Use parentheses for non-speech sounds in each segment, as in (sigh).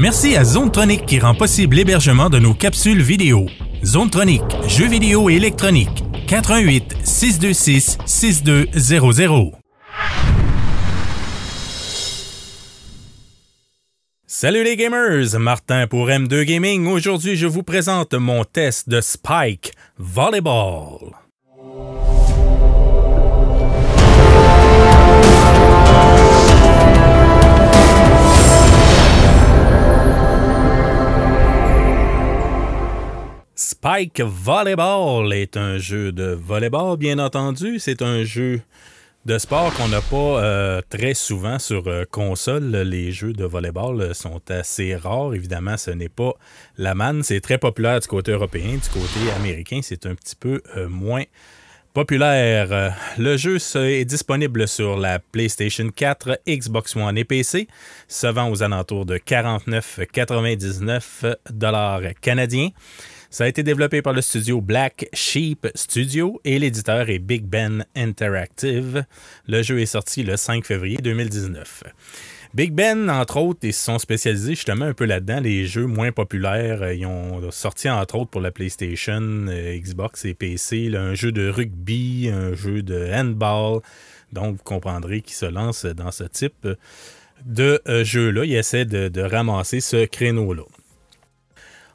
Merci à Zonetronic qui rend possible l'hébergement de nos capsules vidéo. Zonetronic, jeux vidéo et électronique. 88 626 6200. Salut les gamers, Martin pour M2 Gaming. Aujourd'hui, je vous présente mon test de Spike Volleyball. Spike Volleyball est un jeu de volleyball, bien entendu. C'est un jeu de sport qu'on n'a pas euh, très souvent sur euh, console. Les jeux de volleyball sont assez rares. Évidemment, ce n'est pas la manne. C'est très populaire du côté européen. Du côté américain, c'est un petit peu euh, moins populaire. Le jeu est disponible sur la PlayStation 4, Xbox One et PC, se vend aux alentours de 49,99 dollars canadiens. Ça a été développé par le studio Black Sheep Studio et l'éditeur est Big Ben Interactive. Le jeu est sorti le 5 février 2019. Big Ben, entre autres, ils se sont spécialisés justement un peu là-dedans. Les jeux moins populaires, euh, ils ont sorti entre autres pour la PlayStation, euh, Xbox et PC, un jeu de rugby, un jeu de handball. Donc, vous comprendrez qu'ils se lancent dans ce type de euh, jeu-là. Ils essaient de ramasser ce créneau-là.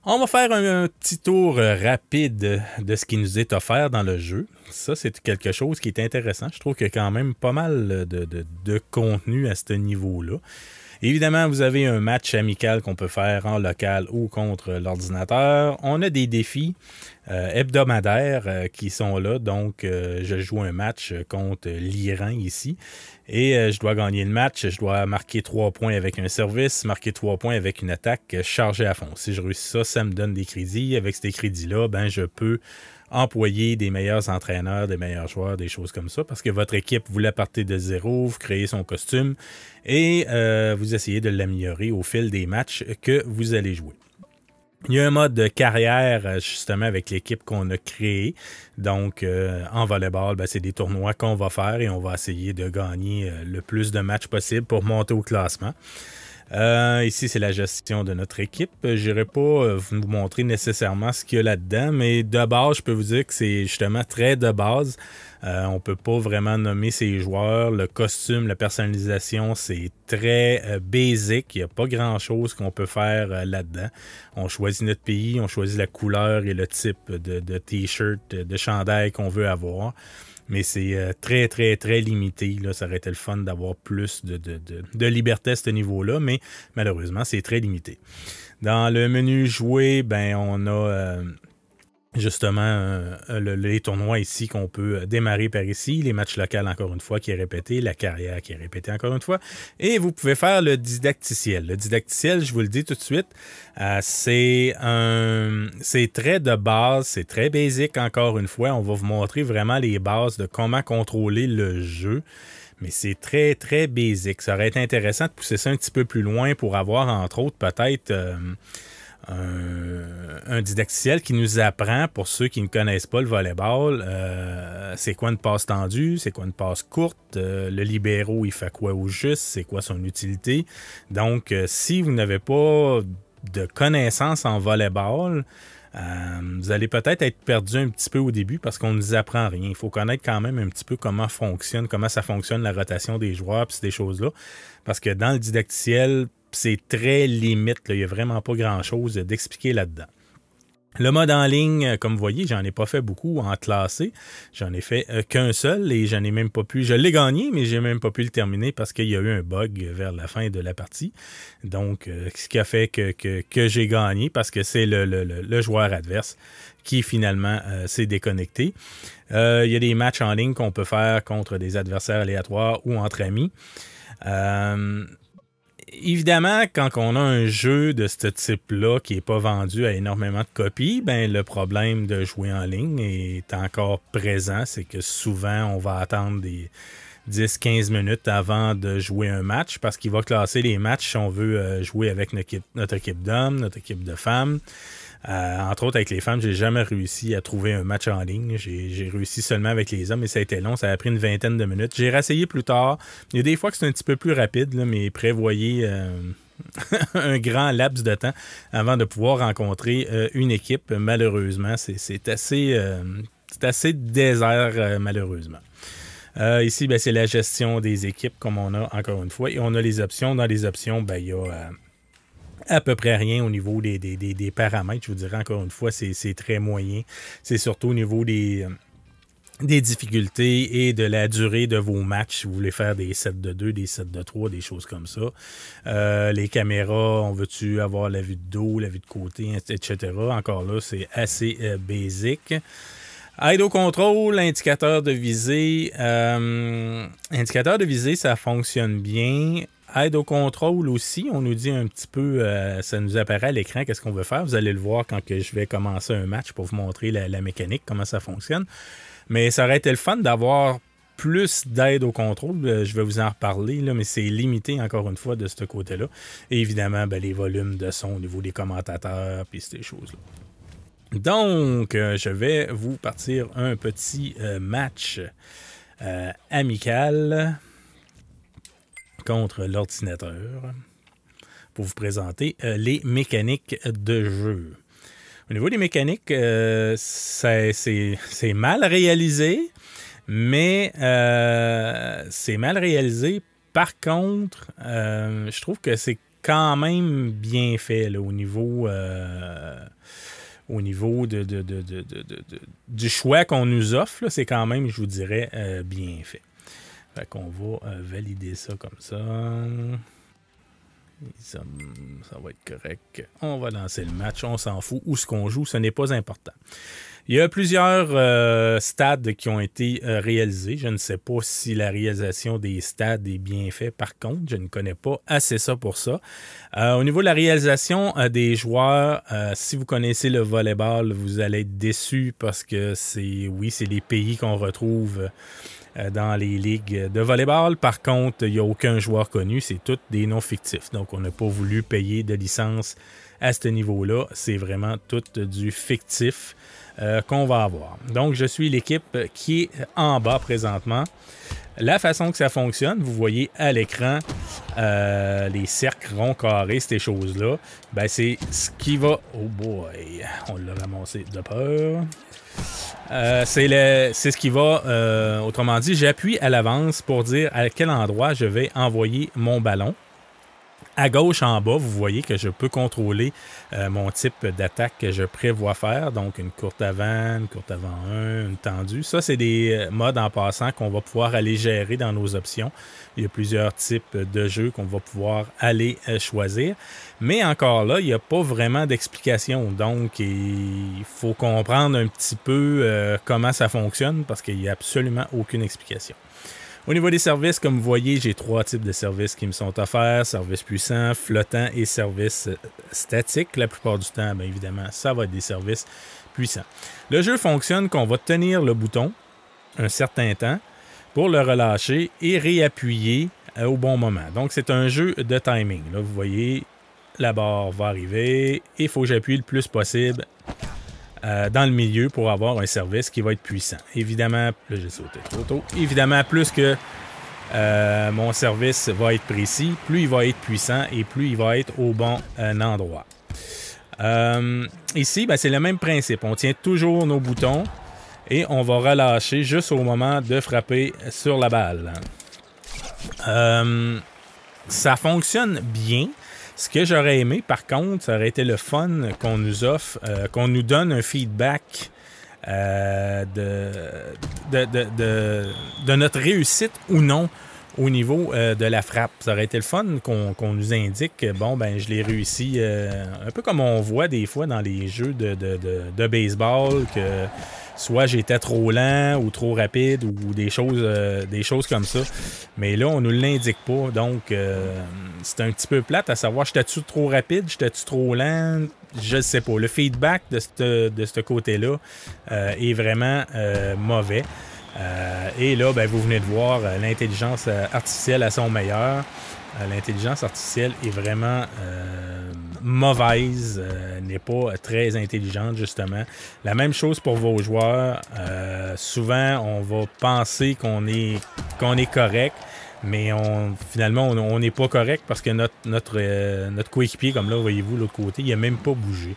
On va faire un, petit tour euh, rapide de ce qui nous est offert dans le jeu. Ça, c'est quelque chose qui est intéressant. Je trouve qu'il y a quand même pas mal de, contenu à ce niveau-là. Évidemment, vous avez un match amical qu'on peut faire en local ou contre l'ordinateur. On a des défis euh, hebdomadaires euh, qui sont là. Donc, je joue un match contre l'Iran ici. Et euh, je dois gagner le match. Je dois marquer trois points avec un service, marquer trois points avec une attaque chargée à fond. Si je réussis ça, ça me donne des crédits. Avec ces crédits-là, ben, je peux employer des meilleurs entraîneurs, des meilleurs joueurs, des choses comme ça, parce que votre équipe, vous la partez de zéro, vous créez son costume et euh, vous essayez de l'améliorer au fil des matchs que vous allez jouer. Il y a un mode de carrière euh, justement avec l'équipe qu'on a créée. Donc euh, en volleyball, ben, c'est des tournois qu'on va faire et on va essayer de gagner euh, le plus de matchs possible pour monter au classement. Ici, c'est la gestion de notre équipe. Je n'irai pas vous montrer nécessairement ce qu'il y a là-dedans, mais de base, je peux vous dire que c'est justement très de base. Euh, on ne peut pas vraiment nommer ses joueurs. Le costume, la personnalisation, c'est très euh, basic. Il n'y a pas grand-chose qu'on peut faire euh, là-dedans. On choisit notre pays, on choisit la couleur et le type de, t-shirt, de chandail qu'on veut avoir. Mais c'est très, très, très limité. Là. Ça aurait été le fun d'avoir plus de, liberté à ce niveau-là, mais malheureusement, c'est très limité. Dans le menu jouer, ben, on a justement euh, les tournois ici qu'on peut démarrer par ici, les matchs locaux encore une fois qui est répété, la carrière qui est répétée encore une fois, et vous pouvez faire le didacticiel. Le didacticiel, je vous le dis tout de suite, euh, c'est un c'est très de base, c'est très basique encore une fois. On va vous montrer vraiment les bases de comment contrôler le jeu. Mais c'est très, très basique. Ça aurait été intéressant de pousser ça un petit peu plus loin pour avoir, entre autres, peut-être euh, un, didacticiel qui nous apprend, pour ceux qui ne connaissent pas le volleyball, euh, c'est quoi une passe tendue, c'est quoi une passe courte, euh, le libéraux, il fait quoi au juste, c'est quoi son utilité. Donc, euh, si vous n'avez pas de connaissances en volleyball, vous allez peut-être être perdu un petit peu au début parce qu'on ne nous apprend rien. Il faut connaître quand même un petit peu comment fonctionne, comment ça fonctionne la rotation des joueurs, puis ces choses-là. Parce que dans le didacticiel, c'est très limite. Il n'y a vraiment pas grand-chose d'expliquer là-dedans. Le mode en ligne, euh, comme vous voyez, j'en ai pas fait beaucoup en classé. J'en ai fait euh, qu'un seul et j'en ai même pas pu. Je l'ai gagné, mais j'ai même pas pu le terminer parce qu'il y a eu un bug vers la fin de la partie. Donc, euh, ce qui a fait que, j'ai gagné parce que c'est le, joueur adverse qui finalement s'est déconnecté. il y a des matchs en ligne qu'on peut faire contre des adversaires aléatoires ou entre amis évidemment, quand on a un jeu de ce type-là qui n'est pas vendu à énormément de copies, ben le problème de jouer en ligne est encore présent. C'est que souvent, on va attendre des 10-15 minutes avant de jouer un match parce qu'il va classer les matchs si on veut euh, jouer avec notre équipe, notre équipe d'hommes, notre équipe de femmes. Euh, entre autres, avec les femmes, j'ai jamais réussi à trouver un match en ligne. J'ai réussi seulement avec les hommes, mais ça a été long. Ça a pris une vingtaine de minutes. J'ai réessayé plus tard. Il y a des fois que c'est un petit peu plus rapide, mais prévoyez, euh, (laughs) un grand laps de temps avant de pouvoir rencontrer une équipe. Malheureusement, c'est assez, assez désert, malheureusement. ici, ben, c'est la gestion des équipes, comme on a encore une fois. Et on a les options. Dans les options, ben, il y a à peu près rien au niveau des, paramètres. Je vous dirais encore une fois, c'est très moyen. C'est surtout au niveau des, euh, des difficultés et de la durée de vos matchs. Si vous voulez faire des sets de 2, des sets de 3, des choses comme ça. Euh, les caméras, on veut-tu avoir la vue de dos, la vue de côté, etc. Encore là, c'est assez euh, basique. Idle control, indicateur de visée. indicateur de visée, ça fonctionne bien aide au contrôle aussi. On nous dit un petit peu, euh, ça nous apparaît à l'écran, qu'est-ce qu'on veut faire. Vous allez le voir quand que je vais commencer un match pour vous montrer la, mécanique, comment ça fonctionne. Mais ça aurait été le fun d'avoir plus d'aide au contrôle. Euh, je vais vous en reparler, là, mais c'est limité encore une fois de ce côté-là. Et évidemment, ben, les volumes de son au niveau des commentateurs, puis ces choses-là. Donc, euh, je vais vous partir un petit match amical contre l'ordinateur pour vous présenter euh, les mécaniques de jeu. Au niveau des mécaniques, euh, c'est mal réalisé, mais euh, c'est mal réalisé. Par contre, je trouve que c'est quand même bien fait au niveau, au niveau du choix qu'on nous offre. C'est quand même, je vous dirais, bien fait. Fait qu'on va euh, valider ça comme ça. ça. va être correct. On va lancer le match. On s'en fout. Où ce qu'on joue, ce n'est pas important. Il y a plusieurs euh, stades qui ont été euh, réalisés. Je ne sais pas si la réalisation des stades est bien faite. Par contre, je ne connais pas assez ça pour ça. au niveau de la réalisation des joueurs, si vous connaissez le volleyball, vous allez être déçu parce que c'est, oui, c'est les pays qu'on retrouve dans les ligues de volleyball. Par contre, il n'y a aucun joueur connu, c'est tous des noms fictifs. Donc, on n'a pas voulu payer de licence à ce niveau-là. C'est vraiment tout du fictif euh, qu'on va avoir. Donc, je suis l'équipe qui est en bas présentement. La façon que ça fonctionne, vous voyez à l'écran euh, les cercles ronds carrés, ces choses-là. Ben, c'est ce qui va. Oh boy, on l'a ramassé de peur. Euh, c'est ce qui va, euh, autrement dit, j'appuie à l'avance pour dire à quel endroit je vais envoyer mon ballon. À gauche en bas, vous voyez que je peux contrôler euh, mon type d'attaque que je prévois faire. Donc une courte avant, une courte avant 1, une tendue. Ça, c'est des modes en passant qu'on va pouvoir aller gérer dans nos options. Il y a plusieurs types de jeux qu'on va pouvoir aller choisir. Mais encore là, il n'y a pas vraiment d'explication. Donc, il faut comprendre un petit peu euh, comment ça fonctionne parce qu'il n'y a absolument aucune explication. Au niveau des services, comme vous voyez, j'ai trois types de services qui me sont offerts. Service puissant, flottant et service euh, statique. La plupart du temps, bien évidemment, ça va être des services puissants. Le jeu fonctionne qu'on va tenir le bouton un certain temps pour le relâcher et réappuyer euh, au bon moment. Donc, c'est un jeu de timing. Là, vous voyez, la barre va arriver. Il faut que j'appuie le plus possible euh, dans le milieu pour avoir un service qui va être puissant. Évidemment, là j'ai sauté trop tôt. Évidemment, plus que euh, mon service va être précis, plus il va être puissant et plus il va être au bon euh, endroit. ici, ben, c'est le même principe. On tient toujours nos boutons et on va relâcher juste au moment de frapper sur la balle. ça fonctionne bien. Ce que j'aurais aimé, par contre, ça aurait été le fun qu'on nous offre, euh, qu'on nous donne un feedback euh, de, de, notre réussite ou non au niveau euh, de la frappe. Ça aurait été le fun qu'on nous indique, bon, ben, je l'ai réussi, un peu comme on voit des fois dans les jeux de, baseball, que soit j'étais trop lent ou trop rapide ou des choses, euh, des choses comme ça. Mais là, on ne nous l'indique pas. Donc, euh, c'est un petit peu plate à savoir, j'étais-tu trop rapide, j'étais-tu trop lent? Je ne sais pas. Le feedback de ce côté-là euh, est vraiment mauvais. Et là, ben, vous venez de voir l'intelligence artificielle à son meilleur. L'intelligence artificielle est vraiment mauvaise, euh, n'est pas très intelligente, justement. La même chose pour vos joueurs. Euh, souvent, on va penser qu'on est, qu'on est correct, Mais on, finalement, on n'est pas correct parce que notre, notre, notre coéquipier, comme là, voyez-vous, l'autre côté, il n'a même pas bougé.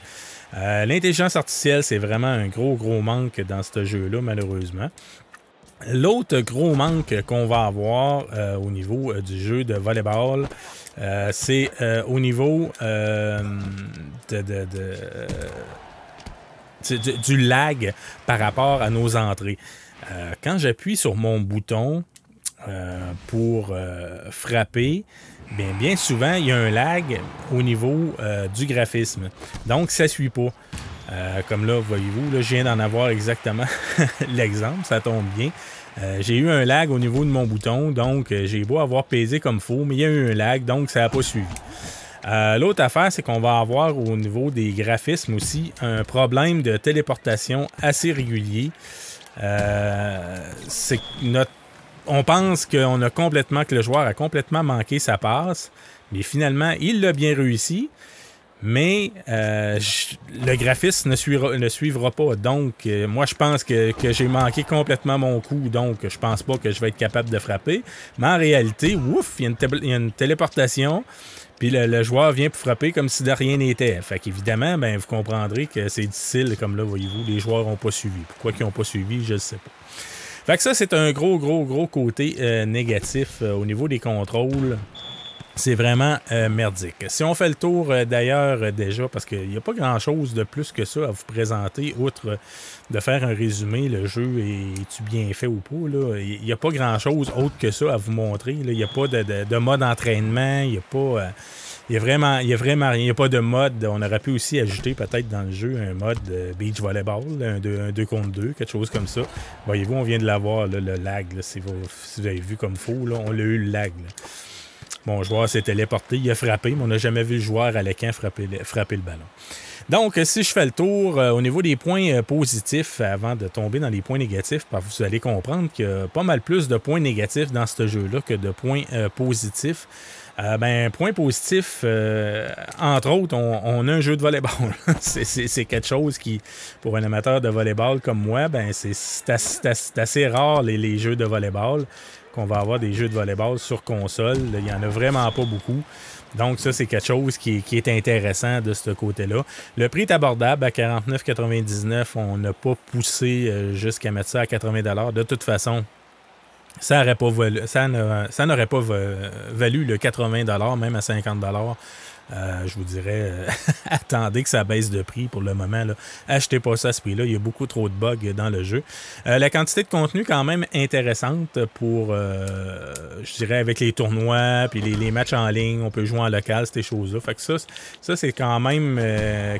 L'intelligence artificielle, c'est vraiment un gros, gros manque dans ce jeu-là, malheureusement. L'autre gros manque qu'on va avoir euh, au niveau euh, du jeu de volleyball, euh, c'est au niveau du lag par rapport à nos entrées. quand j'appuie sur mon bouton pour frapper, bien, bien souvent, il y a un lag au niveau du graphisme. Donc, ça ne suit pas. Euh, comme là, voyez-vous, là, je viens d'en avoir exactement (laughs) l'exemple, ça tombe bien. Euh, j'ai eu un lag au niveau de mon bouton, donc euh, j'ai beau avoir pesé comme faux, mais il y a eu un lag, donc ça n'a pas suivi. L'autre affaire, c'est qu'on va avoir au niveau des graphismes aussi un problème de téléportation assez régulier. on pense que le joueur a complètement manqué sa passe, mais finalement, il l'a bien réussi mais euh, le graphisme ne suivra, pas. Donc, euh, moi, je pense que, j'ai manqué complètement mon coup, donc je pense pas que je vais être capable de frapper. Mais en réalité, ouf, il y, a une téléportation, puis le, joueur vient pour frapper comme si de rien n'était. Fait qu'évidemment, ben, vous comprendrez que c'est difficile, comme là, voyez-vous, les joueurs n'ont pas suivi. Pourquoi ils n'ont pas suivi, je ne sais pas. Fait que ça, c'est un gros, gros, gros côté euh, négatif au niveau des contrôles c'est vraiment euh, merdique. Si on fait le tour euh, d'ailleurs euh, déjà, parce qu'il n'y a pas grand-chose de plus que ça à vous présenter, outre de faire un résumé, le jeu est-tu bien fait ou pas, il n'y a pas grand-chose autre que ça à vous montrer. Il n'y a pas de, mode entraînement, il n'y a vraiment, a vraiment rien. Il n'y a pas de mode. On aurait pu aussi ajouter peut-être dans le jeu un mode beach volleyball, un 2 contre 2, quelque chose comme ça. Voyez-vous, on vient de l'avoir, le lag. si, vous, avez vu comme faux, on l'a eu le lag. Mon joueur s'est téléporté, il a frappé, mais on n'a jamais vu le joueur à l'écran frapper, frapper le ballon. Donc, si je fais le tour euh, au niveau des points euh, positifs, avant de tomber dans les points négatifs, vous allez comprendre qu'il y a pas mal plus de points négatifs dans ce jeu-là que de points euh, positifs. ben, point positif, entre autres, on, a un jeu de volleyball. (laughs) c'est quelque chose qui, pour un amateur de volleyball comme moi, ben, c'est assez, rare les, jeux de volleyball qu'on va avoir des jeux de volleyball sur console. Il n'y en a vraiment pas beaucoup. Donc, ça, c'est quelque chose qui, est intéressant de ce côté-là. Le prix est abordable à 49,99. On n'a pas poussé euh, jusqu'à mettre ça à 80 De toute façon, ça n'aurait pas, pas valu le 80 même à 50 euh, je vous dirais, euh, (laughs) attendez que ça baisse de prix pour le moment. Là. Achetez pas ça à ce prix-là. Il y a beaucoup trop de bugs dans le jeu. Euh, la quantité de contenu, quand même intéressante pour, je dirais, avec les tournois puis les, matchs en ligne. On peut jouer en local, ces choses-là. Fait que ça, ça c'est quand même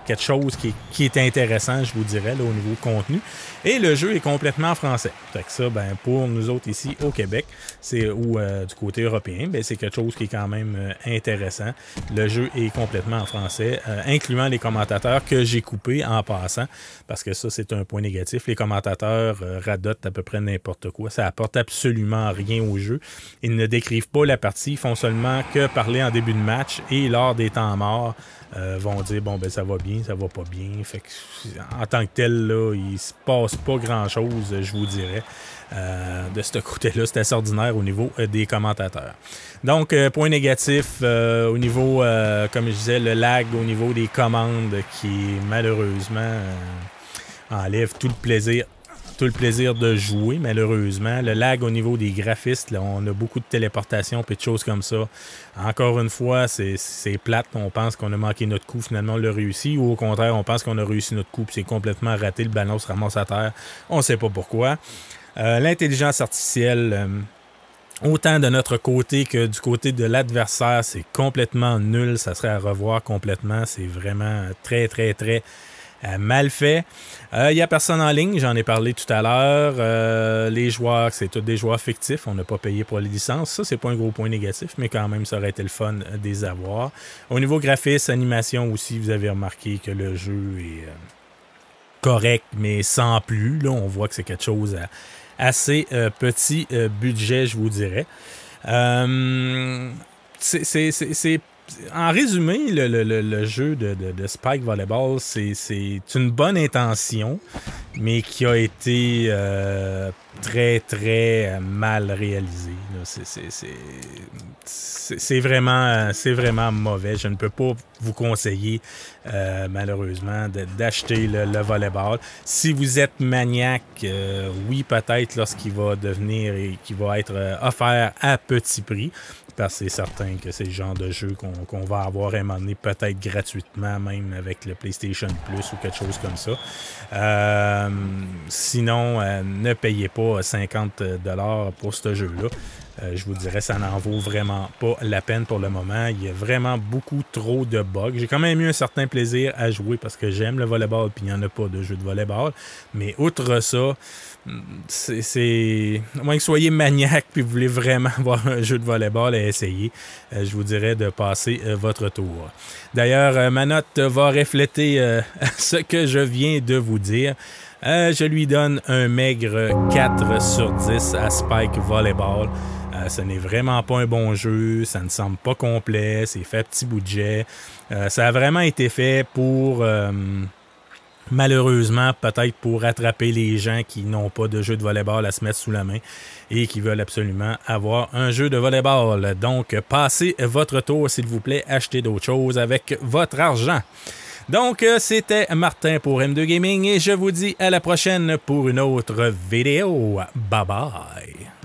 quelque chose qui, est intéressant, je vous dirais, là, au niveau contenu. Et le jeu est complètement en français. Fait que ça, ben, pour nous autres ici au Québec, c'est ou du côté européen, ben, c'est quelque chose qui est quand même intéressant. Le jeu complètement en français, euh, incluant les commentateurs que j'ai coupés en passant, parce que ça, c'est un point négatif. Les commentateurs euh, radotent à peu près n'importe quoi. Ça apporte absolument rien au jeu. Ils ne décrivent pas la partie, ils font seulement que parler en début de match et lors des temps morts. Euh, vont dire bon ben ça va bien, ça va pas bien. Fait en tant que tel, là, il se passe pas grand chose, je vous dirais. Euh, de ce côté-là. C'est assez ordinaire au niveau euh, des commentateurs. Donc, point négatif au niveau, comme je disais, le lag au niveau des commandes qui malheureusement enlève tout le plaisir tout le plaisir de jouer, malheureusement. Le lag au niveau des graphistes, on a beaucoup de téléportation et de choses comme ça. Encore une fois, c'est plate. On pense qu'on a manqué notre coup, finalement, on l'a réussi. Ou au contraire, on pense qu'on a réussi notre coup, c'est complètement raté. Le ballon se ramasse à terre. On ne sait pas pourquoi. Euh, l'intelligence artificielle, euh, autant de notre côté que du côté de l'adversaire, c'est complètement nul. Ça serait à revoir complètement. C'est vraiment très, très, très mal fait. Il n'y a personne en ligne, j'en ai parlé tout à l'heure. les joueurs, c'est tous des joueurs fictifs. On n'a pas payé pour les licences. Ça, c'est pas un gros point négatif, mais quand même, ça aurait été le fun de les avoir. Au niveau graphisme, animation aussi, vous avez remarqué que le jeu est correct, mais sans plus. Là, on voit que c'est quelque chose à assez euh, petit euh, budget, je vous dirais. Euh, c'est en résumé, le, jeu de, Spike Volleyball, c'est une bonne intention, mais qui a été euh, très, très mal réalisé. C'est vraiment, vraiment mauvais. Je ne peux pas vous conseiller, euh, malheureusement, d'acheter le, le, volleyball. Si vous êtes maniaque, euh, oui, peut-être lorsqu'il va devenir et qu'il va être offert à petit prix parce que c'est certain que c'est le genre de jeu qu'on va avoir à un moment donné, peut-être gratuitement, même avec le PlayStation Plus ou quelque chose comme ça. Euh, sinon, euh, ne payez pas 50 pour ce jeu-là. Euh, je vous dirais, ça n'en vaut vraiment pas la peine pour le moment. Il y a vraiment beaucoup trop de bugs. J'ai quand même eu un certain plaisir à jouer parce que j'aime le volleyball, puis il n'y en a pas de jeu de volleyball. Mais outre ça, c'est. À moins que soyez maniaque puis vous voulez vraiment (laughs) voir un jeu de volleyball à essayer, euh, je vous dirais de passer euh, votre tour. D'ailleurs, ma note va refléter (laughs) ce que je viens de vous dire. je lui donne un maigre 4 sur 10 à Spike Volleyball. Euh, ce n'est vraiment pas un bon jeu, ça ne semble pas complet, c'est fait petit budget. Euh, ça a vraiment été fait pour, euh, malheureusement, peut-être pour attraper les gens qui n'ont pas de jeu de volleyball à se mettre sous la main et qui veulent absolument avoir un jeu de volleyball. Donc, passez votre tour, s'il vous plaît, achetez d'autres choses avec votre argent. Donc, c'était Martin pour M2 Gaming et je vous dis à la prochaine pour une autre vidéo. Bye bye.